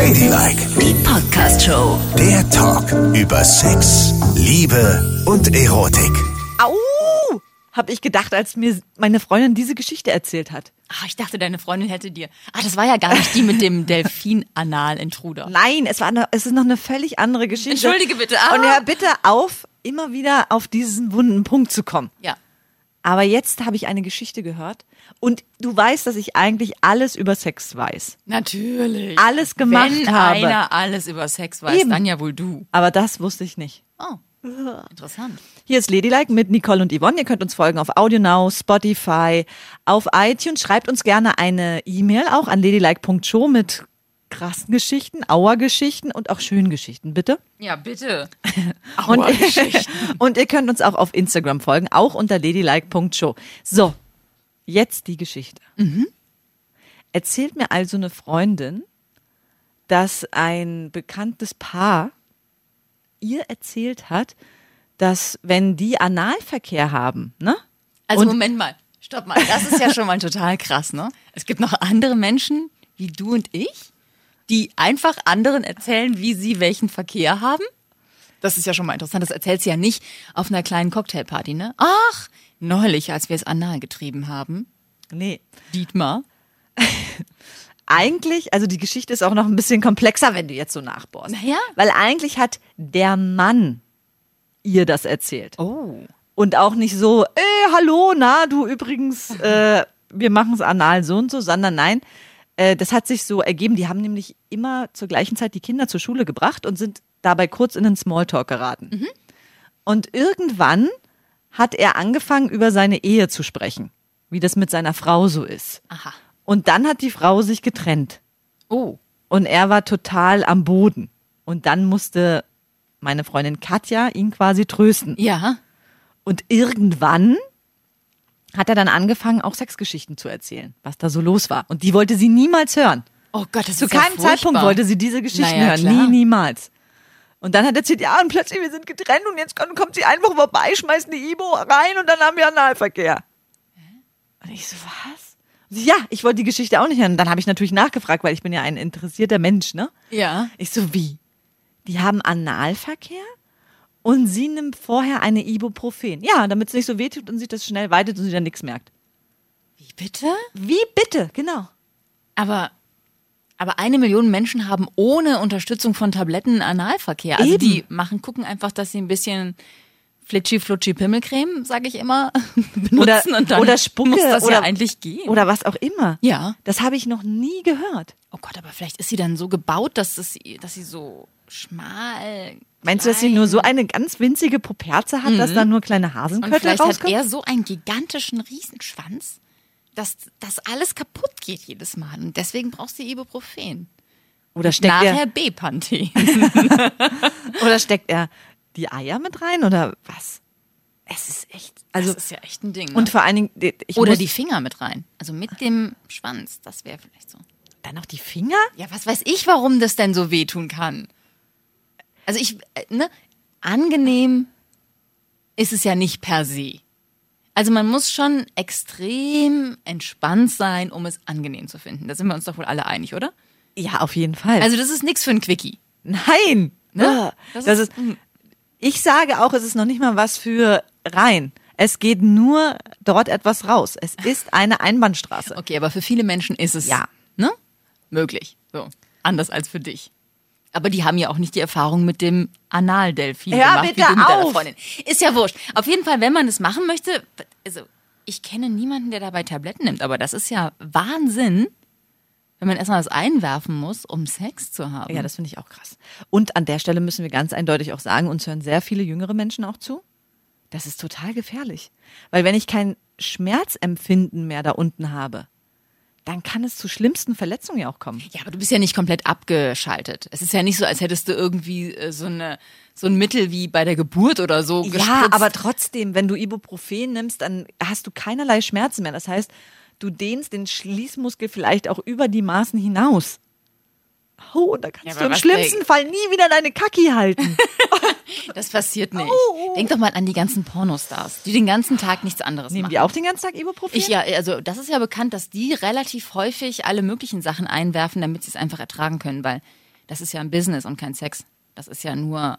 Ladylike, Die Podcast-Show. der Talk über Sex, Liebe und Erotik. Au! Hab ich gedacht, als mir meine Freundin diese Geschichte erzählt hat. Ah, ich dachte, deine Freundin hätte dir. Ah, das war ja gar nicht die mit dem Delfin-Anal-Intruder. Nein, es war eine, es ist noch eine völlig andere Geschichte. Entschuldige bitte, ah. Und hör bitte auf, immer wieder auf diesen wunden Punkt zu kommen. Ja. Aber jetzt habe ich eine Geschichte gehört und du weißt, dass ich eigentlich alles über Sex weiß. Natürlich. Alles gemacht Wenn habe. einer alles über Sex weiß, Eben. dann ja wohl du. Aber das wusste ich nicht. Oh, interessant. Hier ist Ladylike mit Nicole und Yvonne. Ihr könnt uns folgen auf AudioNow, Spotify, auf iTunes. Schreibt uns gerne eine E-Mail auch an ladylike.show mit krassen Geschichten, Auergeschichten und auch schönen Geschichten, bitte. Ja, bitte. Und, Auergeschichten. und ihr könnt uns auch auf Instagram folgen, auch unter ladylike.show. So, jetzt die Geschichte. Erzählt mir also eine Freundin, dass ein bekanntes Paar ihr erzählt hat, dass wenn die Analverkehr haben, ne? Also Und- Moment mal, stopp mal. Das ist ja schon mal total krass, ne? Es gibt noch andere Menschen wie du und ich, die einfach anderen erzählen, wie sie welchen Verkehr haben. Das ist ja schon mal interessant. Das erzählt sie ja nicht auf einer kleinen Cocktailparty, ne? Ach, neulich, als wir es anal getrieben haben. Nee. Dietmar. Eigentlich, also die Geschichte ist auch noch ein bisschen komplexer, wenn du jetzt so nachbohrst. Naja. Weil eigentlich hat der Mann ihr das erzählt. Oh. Und auch nicht so, äh, hallo, na, du übrigens, äh, wir machen es anal so und so, sondern nein, äh, das hat sich so ergeben. Die haben nämlich immer zur gleichen Zeit die Kinder zur Schule gebracht und sind dabei kurz in den Smalltalk geraten. Und irgendwann hat er angefangen, über seine Ehe zu sprechen, wie das mit seiner Frau so ist. Aha. Und dann hat die Frau sich getrennt. Oh. Und er war total am Boden. Und dann musste meine Freundin Katja ihn quasi trösten. Ja. Und irgendwann hat er dann angefangen, auch Sexgeschichten zu erzählen, was da so los war. Und die wollte sie niemals hören. Oh Gott, das Zu ist ja keinem Zeitpunkt furchtbar. wollte sie diese Geschichten Naja, hören. klar. Nie, niemals. Und dann hat er erzählt, ja, und plötzlich, wir sind getrennt und jetzt kommt, sie einfach vorbei, schmeißt eine Ibo rein und dann haben wir Analverkehr. Und ich so, was? Sie, ja, ich wollte die Geschichte auch nicht hören. Und dann habe ich natürlich nachgefragt, weil ich bin ja ein interessierter Mensch, ne? Ja. Ich so, wie? Die haben Analverkehr und sie nimmt vorher eine Ibuprofen. Ja, damit es nicht so wehtut und sich das schnell weitet und sie dann nichts merkt. Wie bitte? Wie bitte? Genau. Aber, aber eine Million Menschen haben ohne Unterstützung von Tabletten Analverkehr. Also Eben. die machen, gucken einfach, dass sie ein bisschen Flitschi Flutschi Pimmelcreme, sage ich immer, benutzen Oder, und dann oder Spucke muss das oder, ja eigentlich gehen. Oder was auch immer. Ja. Das habe ich noch nie gehört. oh Gott, aber vielleicht ist sie dann so gebaut, dass, es, dass sie so schmal. Meinst du, dass sie nur so eine ganz winzige Puperze hat, dass da nur kleine Mhm. Und Hasenköttel vielleicht hat rauskommen? er so einen gigantischen Riesenschwanz, dass das alles kaputt geht jedes Mal. Und deswegen brauchst du Ibuprofen. Oder steckt, Nachher er, B-Panthen. oder steckt er die Eier mit rein oder was? Es ist echt. Also, das ist ja echt ein Ding. Ne? und vor allen Dingen, Oder die Finger mit rein. Also mit dem Schwanz. Das wäre vielleicht so. dann noch die Finger? Ja, was weiß ich, warum das denn so wehtun kann. Also ich, äh, ne, angenehm ist es ja nicht per se. Also man muss schon extrem entspannt sein, um es angenehm zu finden. Da sind wir uns doch wohl alle einig, oder? Ja, auf jeden Fall. Also das ist nichts für ein Quickie. Nein. Ne? Das, Das ist, ist- ich sage auch, es ist noch nicht mal was für rein. Es geht nur dort etwas raus. Es ist eine Einbahnstraße. Okay, aber für viele Menschen ist es Ja. ne? möglich. So. Anders als für dich. Aber die haben ja auch nicht die Erfahrung mit dem Analdelfin Hör gemacht, bitte wie du mit deiner auf! Freundin. Ist ja wurscht. Auf jeden Fall, wenn man es machen möchte, also ich kenne niemanden, der dabei Tabletten nimmt, aber das ist ja Wahnsinn, wenn man erstmal was einwerfen muss, um Sex zu haben. Ja, das finde ich auch krass. Und an der Stelle müssen wir ganz eindeutig auch sagen, uns hören sehr viele jüngere Menschen auch zu. Das ist total gefährlich. Weil wenn ich kein Schmerzempfinden mehr da unten habe, dann kann es zu schlimmsten Verletzungen ja auch kommen. Ja, aber du bist ja nicht komplett abgeschaltet. Es ist ja nicht so, als hättest du irgendwie äh, so eine so ein Mittel wie bei der Geburt oder so Ja, gespritzt. aber trotzdem, wenn du Ibuprofen nimmst, dann hast du keinerlei Schmerzen mehr. Das heißt, du dehnst den Schließmuskel vielleicht auch über die Maßen hinaus. Oh, und da kannst Ja, du im schlimmsten Fall nie wieder deine Kacki halten. Das passiert nicht. Oh. Denk doch mal an die ganzen Pornostars, die den ganzen Tag nichts anderes Nehmen machen. die auch den ganzen Tag Ibuprofen? Ich ja, also das ist ja bekannt, dass die relativ häufig alle möglichen Sachen einwerfen, damit sie es einfach ertragen können, weil Das ist ja ein Business und kein Sex. Das ist ja nur.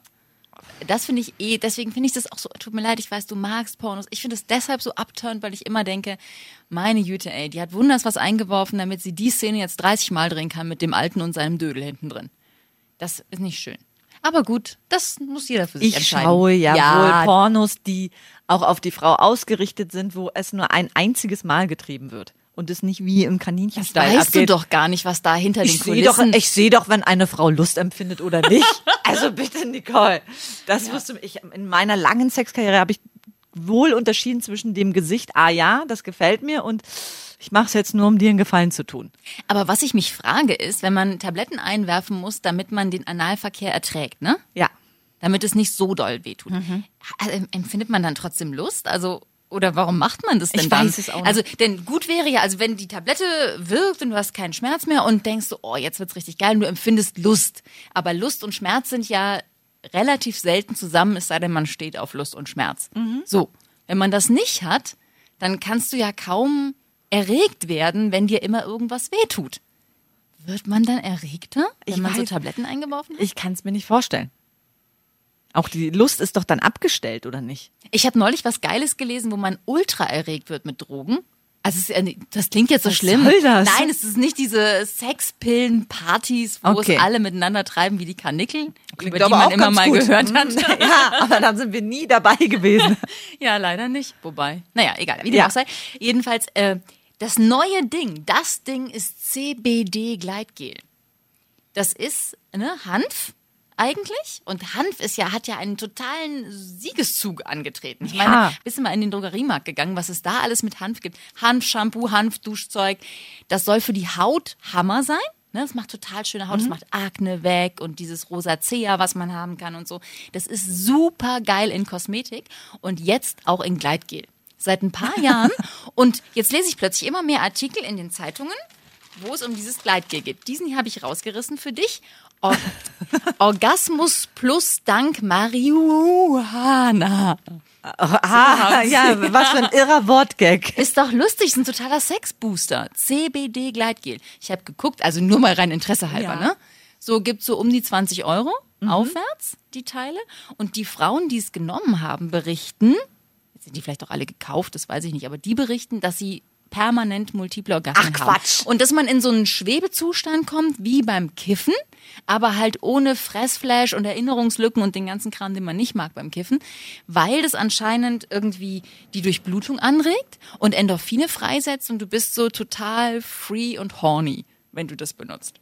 Das finde ich eh, deswegen finde ich das auch so, tut mir leid, ich weiß, du magst Pornos. Ich finde es deshalb so abturnt, weil ich immer denke, meine Güte, ey, die hat wunders was eingeworfen, damit sie die Szene jetzt 30 Mal drehen kann mit dem Alten und seinem Dödel hinten drin. Das ist nicht schön. Aber gut, das muss jeder für sich Ich entscheiden. schaue ja, ja wohl Pornos, die auch auf die Frau ausgerichtet sind, wo es nur ein einziges Mal getrieben wird. Und es nicht wie im das Kaninchenstyle weißt du abgeht. doch gar nicht, was da hinter ich den sehe doch, Kulissen... ich sehe doch, wenn eine Frau Lust empfindet oder nicht. Also bitte, Nicole. Das wirst du, ich, in meiner langen Sexkarriere habe ich wohl unterschieden zwischen dem Gesicht, ah ja, das gefällt mir und ich mache es jetzt nur, um dir einen Gefallen zu tun. Aber was ich mich frage ist, wenn man Tabletten einwerfen muss, damit man den Analverkehr erträgt, ne? Ja. Damit es nicht so doll wehtut. Also, empfindet man dann trotzdem Lust? Also oder warum macht man das denn Ich dann? weiß es auch nicht. Also denn gut wäre ja, also wenn die Tablette wirkt und du hast keinen Schmerz mehr und denkst so, oh, jetzt wird's richtig geil und du empfindest Lust. Aber Lust und Schmerz sind ja relativ selten zusammen, es sei denn, man steht auf Lust und Schmerz. Mhm. So, wenn man das nicht hat, dann kannst du ja kaum erregt werden, wenn dir immer irgendwas wehtut. Wird man dann erregter, wenn Ich man so weiß- Tabletten eingeworfen hat? Ich kann es mir nicht vorstellen. Auch die Lust ist doch dann abgestellt, oder nicht? Ich habe neulich was Geiles gelesen, wo man ultra erregt wird mit Drogen. Also es das klingt jetzt so Was schlimm. soll das? Nein, es ist nicht diese Sexpillen-Partys, wo Okay. es alle miteinander treiben wie die Karnickel, Klingt über die man immer mal gut. gehört hat. Ja, aber dann sind wir nie dabei gewesen. Ja, leider nicht. Wobei, naja, egal, wie dem Ja. auch sei. Jedenfalls, äh, das neue Ding, das Ding ist CBD-Gleitgel. Das ist ne, Hanf eigentlich. Und Hanf ist ja, hat ja einen totalen Siegeszug angetreten. Ich meine, Ja. bist du mal in den Drogeriemarkt gegangen, was es da alles mit Hanf gibt? Hanf-Shampoo, Hanf-Duschzeug. Das soll für die Haut Hammer sein. Ne, das macht total schöne Haut, das macht Akne weg und dieses Rosacea, was man haben kann und so. Das ist super geil in Kosmetik und jetzt auch in Gleitgel. Seit ein paar Jahren. Und jetzt lese ich plötzlich immer mehr Artikel in den Zeitungen, wo es um dieses Gleitgel geht. Diesen hier habe ich rausgerissen für dich. Or Orgasmus plus dank Marihuana. Ah, ja, was für ein irrer Wortgag. Ist doch lustig, ist ein totaler Sexbooster. CBD Gleitgel. Ich habe geguckt, also nur mal rein Interesse halber, Ja. ne? So gibt's so um die 20 Euro aufwärts, die Teile. Und die Frauen, die es genommen haben, berichten, jetzt sind die vielleicht auch alle gekauft, das weiß ich nicht, aber die berichten, dass sie permanent multiple Orgasmen Ach, haben. Quatsch. Und dass man in so einen Schwebezustand kommt, wie beim Kiffen, aber halt ohne Fressflash und Erinnerungslücken und den ganzen Kram, den man nicht mag beim Kiffen, weil das anscheinend irgendwie die Durchblutung anregt und Endorphine freisetzt und du bist so total free und horny, wenn du das benutzt.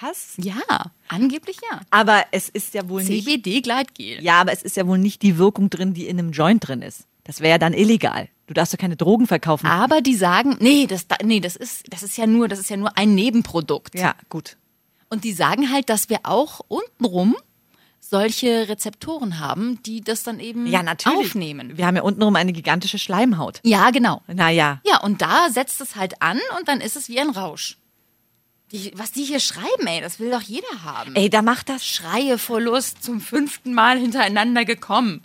Was? Ja, angeblich ja. Aber es ist ja wohl nicht. CBD-Gleitgel. Ja, aber es ist ja wohl nicht die Wirkung drin, die in einem Joint drin ist. Das wäre ja dann illegal. Du darfst doch keine Drogen verkaufen. Aber die sagen, nee, das, da- nee, das ist, das ist ja nur, das ist ja nur ein Nebenprodukt. Ja, gut. Und die sagen halt, dass wir auch untenrum solche Rezeptoren haben, die das dann eben Ja, natürlich. aufnehmen. Wir haben ja untenrum eine gigantische Schleimhaut. Ja, genau. Naja. Ja, und da setzt es halt an und dann ist es wie ein Rausch. Die, was die hier schreiben, ey, das will doch jeder haben. Ey, da macht das. Schreie vor Lust zum fünften Mal hintereinander gekommen.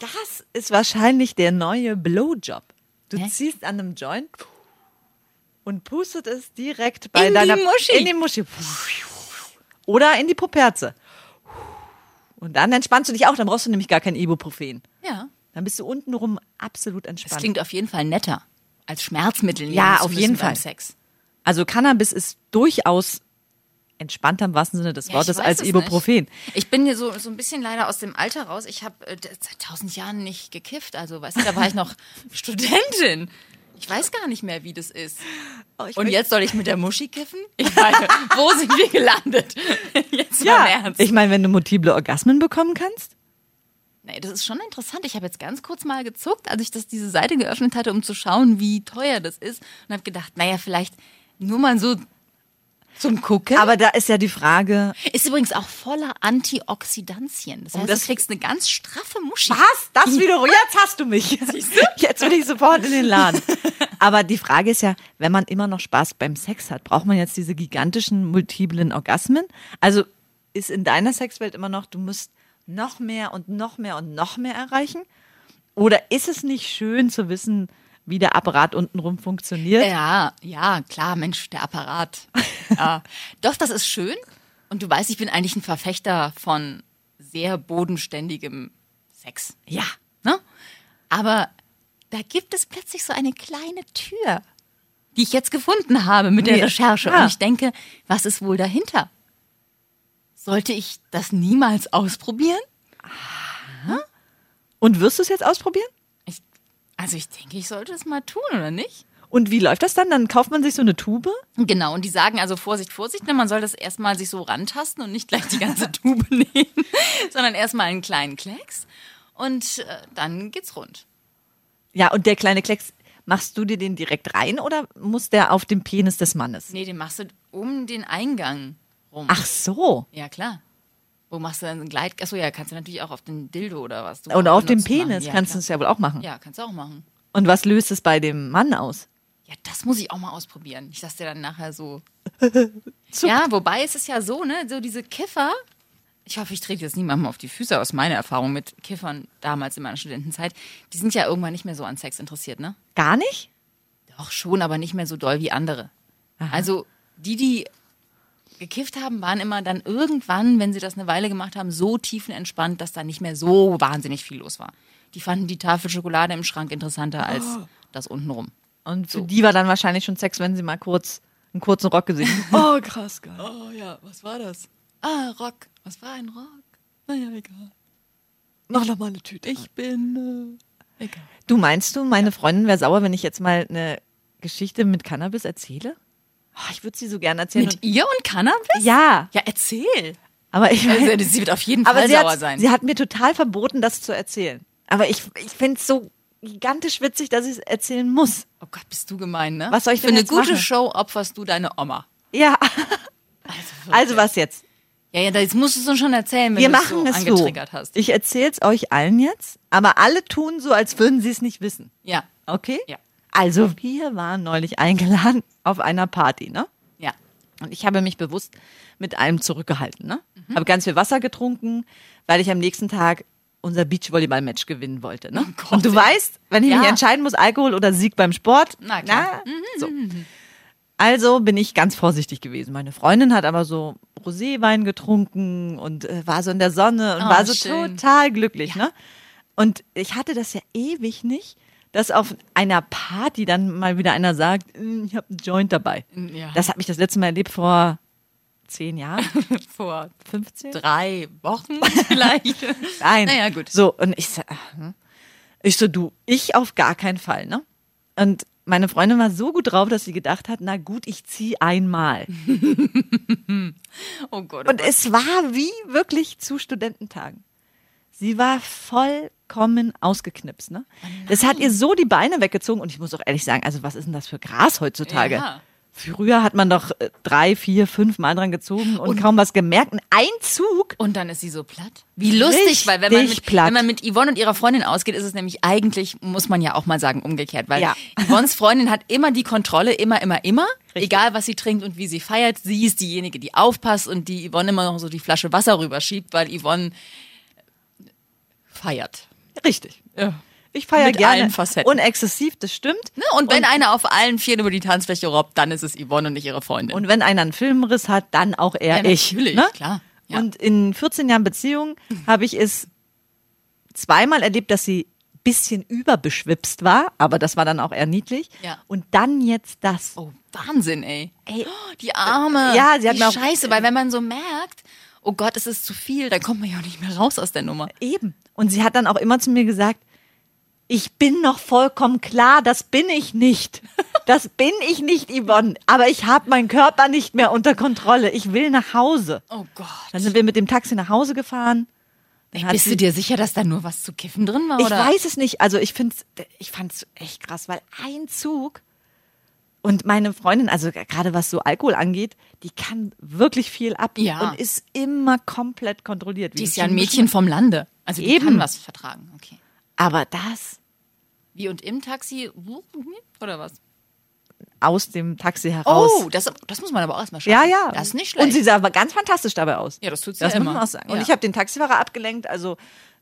Das ist wahrscheinlich der neue Blowjob. Du Hä? ziehst an einem Joint und pustet es direkt bei In die deiner Muschi. in die Muschi. Oder in die Puperze. Und dann entspannst du dich auch, dann brauchst du nämlich gar kein Ibuprofen. Ja. Dann bist du untenrum absolut Das entspannt. klingt auf jeden Fall netter als Schmerzmittel. Ja, auf jeden Fall. Sex. Also Cannabis ist durchaus entspannter im wahrsten Sinne des Ja, Wortes als Ibuprofen. Nicht. Ich bin hier so, so ein bisschen leider aus dem Alter raus. Ich habe äh, seit tausend Jahren nicht gekifft. Also, weißt du, da war ich noch Studentin. Ich weiß gar nicht mehr, wie das ist. Oh, Und jetzt soll ich mit der Muschi kiffen? Ich meine, wo sind wir gelandet? Jetzt mal im Ja, Ernst. ich meine, wenn du multiple Orgasmen bekommen kannst. Nee, das ist schon interessant. Ich habe jetzt ganz kurz mal gezuckt, als ich das, diese Seite geöffnet hatte, um zu schauen, wie teuer das ist. Und habe gedacht, naja, vielleicht nur mal so zum Gucken. Aber da ist ja die Frage, ist übrigens auch voller Antioxidantien. Das heißt, das- du kriegst eine ganz straffe Muschi. Was? Das wiederum, jetzt hast du mich. Jetzt will ich sofort in den Laden. Aber die Frage ist ja, wenn man immer noch Spaß beim Sex hat, braucht man jetzt diese gigantischen multiplen Orgasmen? Also ist in deiner Sexwelt immer noch, du musst noch mehr und noch mehr und noch mehr erreichen? Oder ist es nicht schön zu wissen, wie der Apparat untenrum funktioniert? Ja, ja, klar, Mensch, der Apparat. ja. Doch, das ist schön. Und du weißt, ich bin eigentlich ein Verfechter von sehr bodenständigem Sex. Ja. Ne? Aber da gibt es plötzlich so eine kleine Tür, die ich jetzt gefunden habe mit der Ja. Recherche. Ah. Und ich denke, was ist wohl dahinter? Sollte ich das niemals ausprobieren? Und wirst du es jetzt ausprobieren? Also ich denke, ich sollte es mal tun, oder nicht? Und wie läuft das dann? Dann kauft man sich so eine Tube? Genau, und die sagen also Vorsicht, Vorsicht, ne, man soll das erstmal sich so rantasten und nicht gleich die ganze Tube nehmen, sondern erstmal einen kleinen Klecks und äh, dann geht's rund. Ja, und der kleine Klecks, machst du dir den direkt rein oder muss der auf dem Penis des Mannes? Nee, den machst du um den Eingang rum. Ach so. Ja, klar. Wo machst du dann ein Gleit? Achso, ja, kannst du natürlich auch auf den Dildo oder was. Du Oder auf machen. Penis ja, kannst du es ja wohl auch machen. Ja, kannst du auch machen. Und was löst es bei dem Mann aus? Ja, das muss ich auch mal ausprobieren. Nicht, dass der dann nachher so. ja, wobei es ist ja so, ne, so diese Kiffer. Ich hoffe, ich trete jetzt niemandem auf die Füße aus meiner Erfahrung mit Kiffern damals in meiner Studentenzeit. Die sind ja irgendwann nicht mehr so an Sex interessiert, ne? Gar nicht? Doch schon, aber nicht mehr so doll wie andere. Also die, die gekifft haben, waren immer dann irgendwann, wenn sie das eine Weile gemacht haben, so tiefenentspannt, dass da nicht mehr so wahnsinnig viel los war. Die fanden die Tafel Schokolade im Schrank interessanter als das untenrum. Und für die war dann wahrscheinlich schon Sex, wenn sie mal kurz einen kurzen Rock gesehen haben. Oh, krass, geil. Oh ja, was war das? Ah, Rock. Was war ein Rock? Naja, egal. Mach noch mal eine Tüte. Ich bin äh, egal. Du meinst du, meine Freundin wäre sauer, wenn ich jetzt mal eine Geschichte mit Cannabis erzähle? Oh, ich würde sie so gerne erzählen. Mit ihr und Cannabis? Und, ja, Ja, erzähl. aber ich Also, sie wird auf jeden Fall sauer hat, sein. sie hat mir total verboten, das zu erzählen. Aber ich, ich finde es so gigantisch witzig, dass ich es erzählen muss. oh Gott, bist du gemein, ne? Was soll ich Für denn eine jetzt gute machen? Show opferst du deine Oma. Ja, Also, also was jetzt? Ja, ja, das musst du uns schon erzählen, wenn Wir du es machen so es so. angetriggert hast. Ich erzähle es euch allen jetzt, aber alle tun so, als würden sie es nicht wissen. Ja, Okay? Ja. Also wir waren neulich eingeladen auf einer Party, ne? ja. Und ich habe mich bewusst mit allem zurückgehalten, ne? Mhm. Habe ganz viel Wasser getrunken, weil ich am nächsten Tag unser Beachvolleyball-Match gewinnen wollte, ne? Oh Gott, Und du weißt, wenn ich Ja. mich entscheiden muss, Alkohol oder Sieg beim Sport, Na klar. Mhm, na, so. Also bin ich ganz vorsichtig gewesen. Meine Freundin hat aber so Roséwein getrunken und äh, war so in der Sonne und Oh, war so schön. total glücklich, ne? Und ich hatte das ja ewig nicht, dass auf einer Party dann mal wieder einer sagt, "Mm, ich habe einen Joint dabei. Ja. Das habe ich das letzte Mal erlebt vor zehn Jahren, Vor 15? drei Wochen vielleicht. Nein. Naja, gut. So, und ich so, hm. ich so, du, ich auf gar keinen Fall, ne? Und meine Freundin war so gut drauf, dass sie gedacht hat, na gut, ich zieh einmal. Oh Gott. Oh Und Gott. es war wie wirklich zu Studententagen. Sie war vollkommen ausgeknipst, ne? Das hat ihr so die Beine weggezogen und ich muss auch ehrlich sagen, also was ist denn das für Gras heutzutage? Ja. Früher hat man doch äh, drei, vier, fünf Mal dran gezogen und, kaum was gemerkt. Ein Einzug. Und dann ist sie so platt. Wie lustig, weil wenn man, mit, platt. wenn man mit Yvonne und ihrer Freundin ausgeht, ist es nämlich eigentlich, muss man ja auch mal sagen, umgekehrt. Weil Ja. Yvonnes Freundin hat immer die Kontrolle, immer, immer, immer. Richtig. Egal, was sie trinkt und wie sie feiert. Sie ist diejenige, die aufpasst und die Yvonne immer noch so die Flasche Wasser rüberschiebt, weil Yvonne feiert. Richtig. Ja. Ich feiere gerne. allen Facetten. Und exzessiv, das stimmt. Ne? Und wenn einer auf allen Vieren über die Tanzfläche robbt, dann ist es Yvonne und nicht ihre Freundin. Und wenn einer einen Filmriss hat, dann auch er Ja, ich. natürlich, ne? klar. Ja. Und in 14 Jahren Beziehung habe ich es zweimal erlebt, dass sie ein bisschen überbeschwipst war, aber das war dann auch eher niedlich. Ja. Und dann jetzt das. Oh, Wahnsinn, ey. Ey, Oh, die Arme. Ja, sie hat die mir auch- Scheiße, weil wenn man so merkt, oh Gott, es ist zu viel, dann kommt man ja auch nicht mehr raus aus der Nummer. Eben. Und sie hat dann auch immer zu mir gesagt, ich bin noch vollkommen klar, das bin ich nicht. Das bin ich nicht, Yvonne. Aber ich habe meinen Körper nicht mehr unter Kontrolle. Ich will nach Hause. Oh Gott. Dann sind wir mit dem Taxi nach Hause gefahren. Hat Bist du dir sicher, dass da nur was zu kiffen drin war? Ich oder? weiß es nicht. Also ich finde ich fand's echt krass, weil ein Zug und meine Freundin, also gerade was so Alkohol angeht, die kann wirklich viel ab Ja. und ist immer komplett kontrolliert. wie Die ist ja ein Mädchen vom Lande. Also die Eben. kann was vertragen. Okay. Aber das Wie und im Taxi oder was? aus dem Taxi heraus. Oh, das, das muss man aber auch erstmal schaffen. ja, ja. Das ist nicht schlecht. Und sie sah aber ganz fantastisch dabei aus. Ja, das tut sie Das ja muss immer. man auch sagen. Und Ja. ich habe den Taxifahrer abgelenkt, also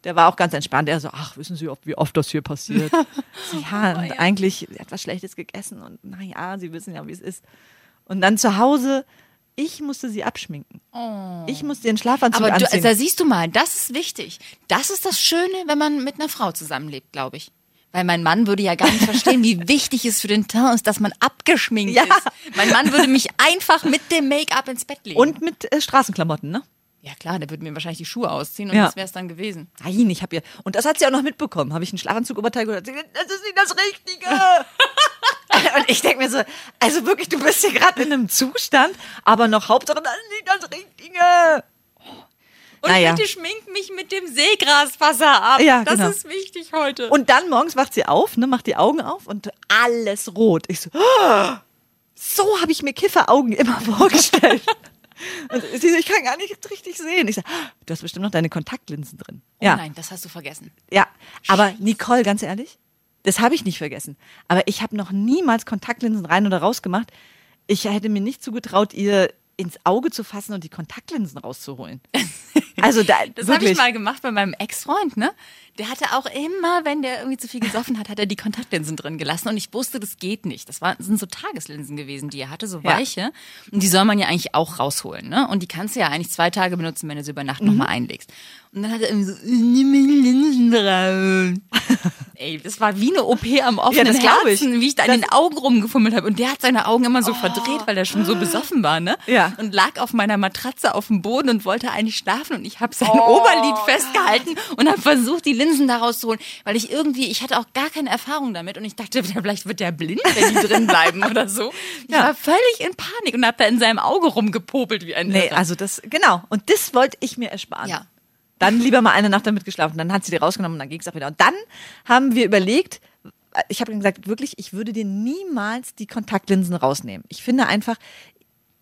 der war auch ganz entspannt. Er so, ach, wissen Sie, wie oft das hier passiert? so, ja, und eigentlich, sie hat was Schlechtes gegessen und naja, Sie wissen ja, wie es ist. Und dann zu Hause Ich musste sie abschminken. Ich musste ihren Schlafanzug Aber du, anziehen. da siehst du mal, das ist wichtig. Das ist das Schöne, wenn man mit einer Frau zusammenlebt, glaube ich. Weil mein Mann würde ja gar nicht verstehen, wie wichtig es für den Teint ist, dass man abgeschminkt Ja. ist. Mein Mann würde mich einfach mit dem Make-up ins Bett legen. und mit äh, Straßenklamotten, ne? ja klar, der würde mir wahrscheinlich die Schuhe ausziehen und Ja. das wäre es dann gewesen. Nein, ich habe ihr. Und das hat sie auch noch mitbekommen. Habe ich einen Schlafanzug überteilt und hat sie gesagt, das ist nicht das Richtige. und ich denke mir so, also wirklich, du bist hier gerade in einem Zustand, aber noch Hauptsache, das ist nicht das Richtige. Und Naja. bitte schmink mich mit dem Seegraswasser ab. Ja, das genau. ist wichtig heute. Und dann morgens wacht sie auf, ne, macht die Augen auf und alles rot. Ich so, "Ah, so habe ich mir Kifferaugen immer vorgestellt. und sie so, ich kann gar nicht richtig sehen. Ich so, "Ah, du hast bestimmt noch deine Kontaktlinsen drin. oh ja, nein, das hast du vergessen. ja. Aber Nicole, ganz ehrlich, das habe ich nicht vergessen. Aber ich habe noch niemals Kontaktlinsen rein oder raus gemacht. Ich hätte mir nicht zugetraut, ihr ins Auge zu fassen und die Kontaktlinsen rauszuholen. Also da, Das habe ich mal gemacht bei meinem Ex-Freund, ne? Der hatte auch immer, wenn der irgendwie zu viel gesoffen hat, hat er die Kontaktlinsen drin gelassen und ich wusste, das geht nicht. Das, war, das sind so Tageslinsen gewesen, die er hatte, so Ja. weiche. Und die soll man ja eigentlich auch rausholen, ne? Und die kannst du ja eigentlich zwei Tage benutzen, wenn du sie über Nacht Mhm. nochmal einlegst. Und dann hat er irgendwie so, nimm die Linsen raus. Ey, das war wie eine OP am offenen das ich. Herzen, wie ich da an den Augen rumgefummelt habe. Und der hat seine Augen immer so verdreht, weil er schon so besoffen war, ne? Oh. Ja. Und lag auf meiner Matratze auf dem Boden und wollte eigentlich schlafen. Und ich habe sein Oh, Oberlid festgehalten und habe versucht, die Linsen da rauszuholen, weil ich irgendwie, ich hatte auch gar keine Erfahrung damit und ich dachte, vielleicht wird der blind, wenn die drin bleiben oder so. Ich Ja. war völlig in Panik und habe da in seinem Auge rumgepopelt wie ein Nee, Irrer. also das, genau. Und das wollte ich mir ersparen. Ja. Dann lieber mal eine Nacht damit geschlafen. Dann hat sie die rausgenommen und dann ging es auch wieder. Und dann haben wir überlegt, ich habe gesagt, wirklich, ich würde dir niemals die Kontaktlinsen rausnehmen. Ich finde einfach,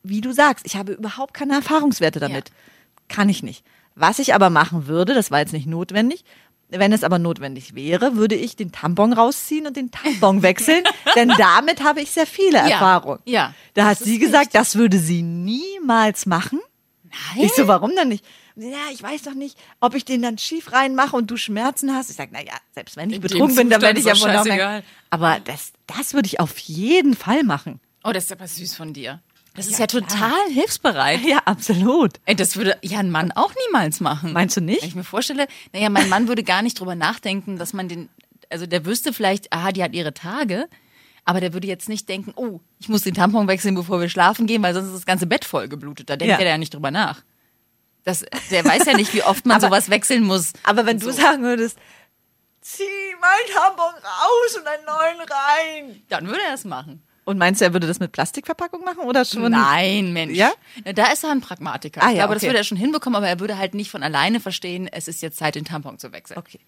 wie du sagst, ich habe überhaupt keine Erfahrungswerte damit. Kann ich nicht. Was ich aber machen würde, das war jetzt nicht notwendig, wenn es aber notwendig wäre, würde ich den Tampon rausziehen und den Tampon wechseln, denn damit habe ich sehr viele Erfahrungen. ja. Da hat sie gesagt, das würde sie niemals machen. Nein. Ich so, warum denn nicht? Ja, ich weiß doch nicht, ob ich den dann schief reinmache und du Schmerzen hast. Ich sag, na ja, selbst wenn ich In betrunken bin, dann werde ich ja wohl merken. Aber das, das würde ich auf jeden Fall machen. Oh, das ist aber süß von dir. Das ist ja total hilfsbereit. Ja, absolut. Ey, das würde ja ein Mann auch niemals machen. Meinst du nicht? Wenn ich mir vorstelle, naja, mein Mann würde gar nicht drüber nachdenken, dass man den, also der wüsste vielleicht, aha, die hat ihre Tage, aber der würde jetzt nicht denken, oh, ich muss den Tampon wechseln, bevor wir schlafen gehen, weil sonst ist das ganze Bett voll geblutet. Da denkt Ja. er ja nicht drüber nach. Das, der weiß ja nicht, wie oft man Aber- sowas wechseln muss. Aber wenn du So. sagen würdest, zieh mein Tampon raus und einen neuen rein. Dann würde er es machen. Und meinst du, er würde das mit Plastikverpackung machen oder schon? Nein, Mensch. Ja? Na, Da ist er ein Pragmatiker. Ah, ja, das okay. würde er schon hinbekommen, aber er würde halt nicht von alleine verstehen, es ist jetzt Zeit, den Tampon zu wechseln. Okay.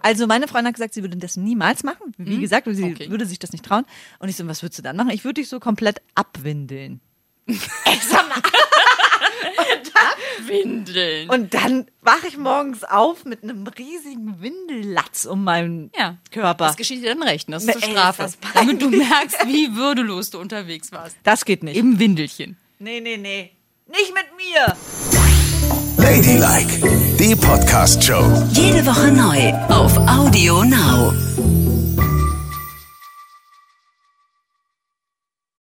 Also meine Freundin hat gesagt, sie würde das niemals machen. Wie gesagt, sie Mhm. Okay. würde sich das nicht trauen. Und ich so, was würdest du dann machen? Ich würde dich so komplett abwindeln. Windeln. Und dann wache ich morgens auf mit einem riesigen Windellatz um meinen Ja. Körper. Das geschieht dir dann recht, das ist ey, Strafe. ist das damit du merkst, wie würdelos du unterwegs warst. Das geht nicht. Im Windelchen. Nee, nee, nee. Nicht mit mir. Ladylike, die Podcast-Show. Jede Woche neu auf Audio Now.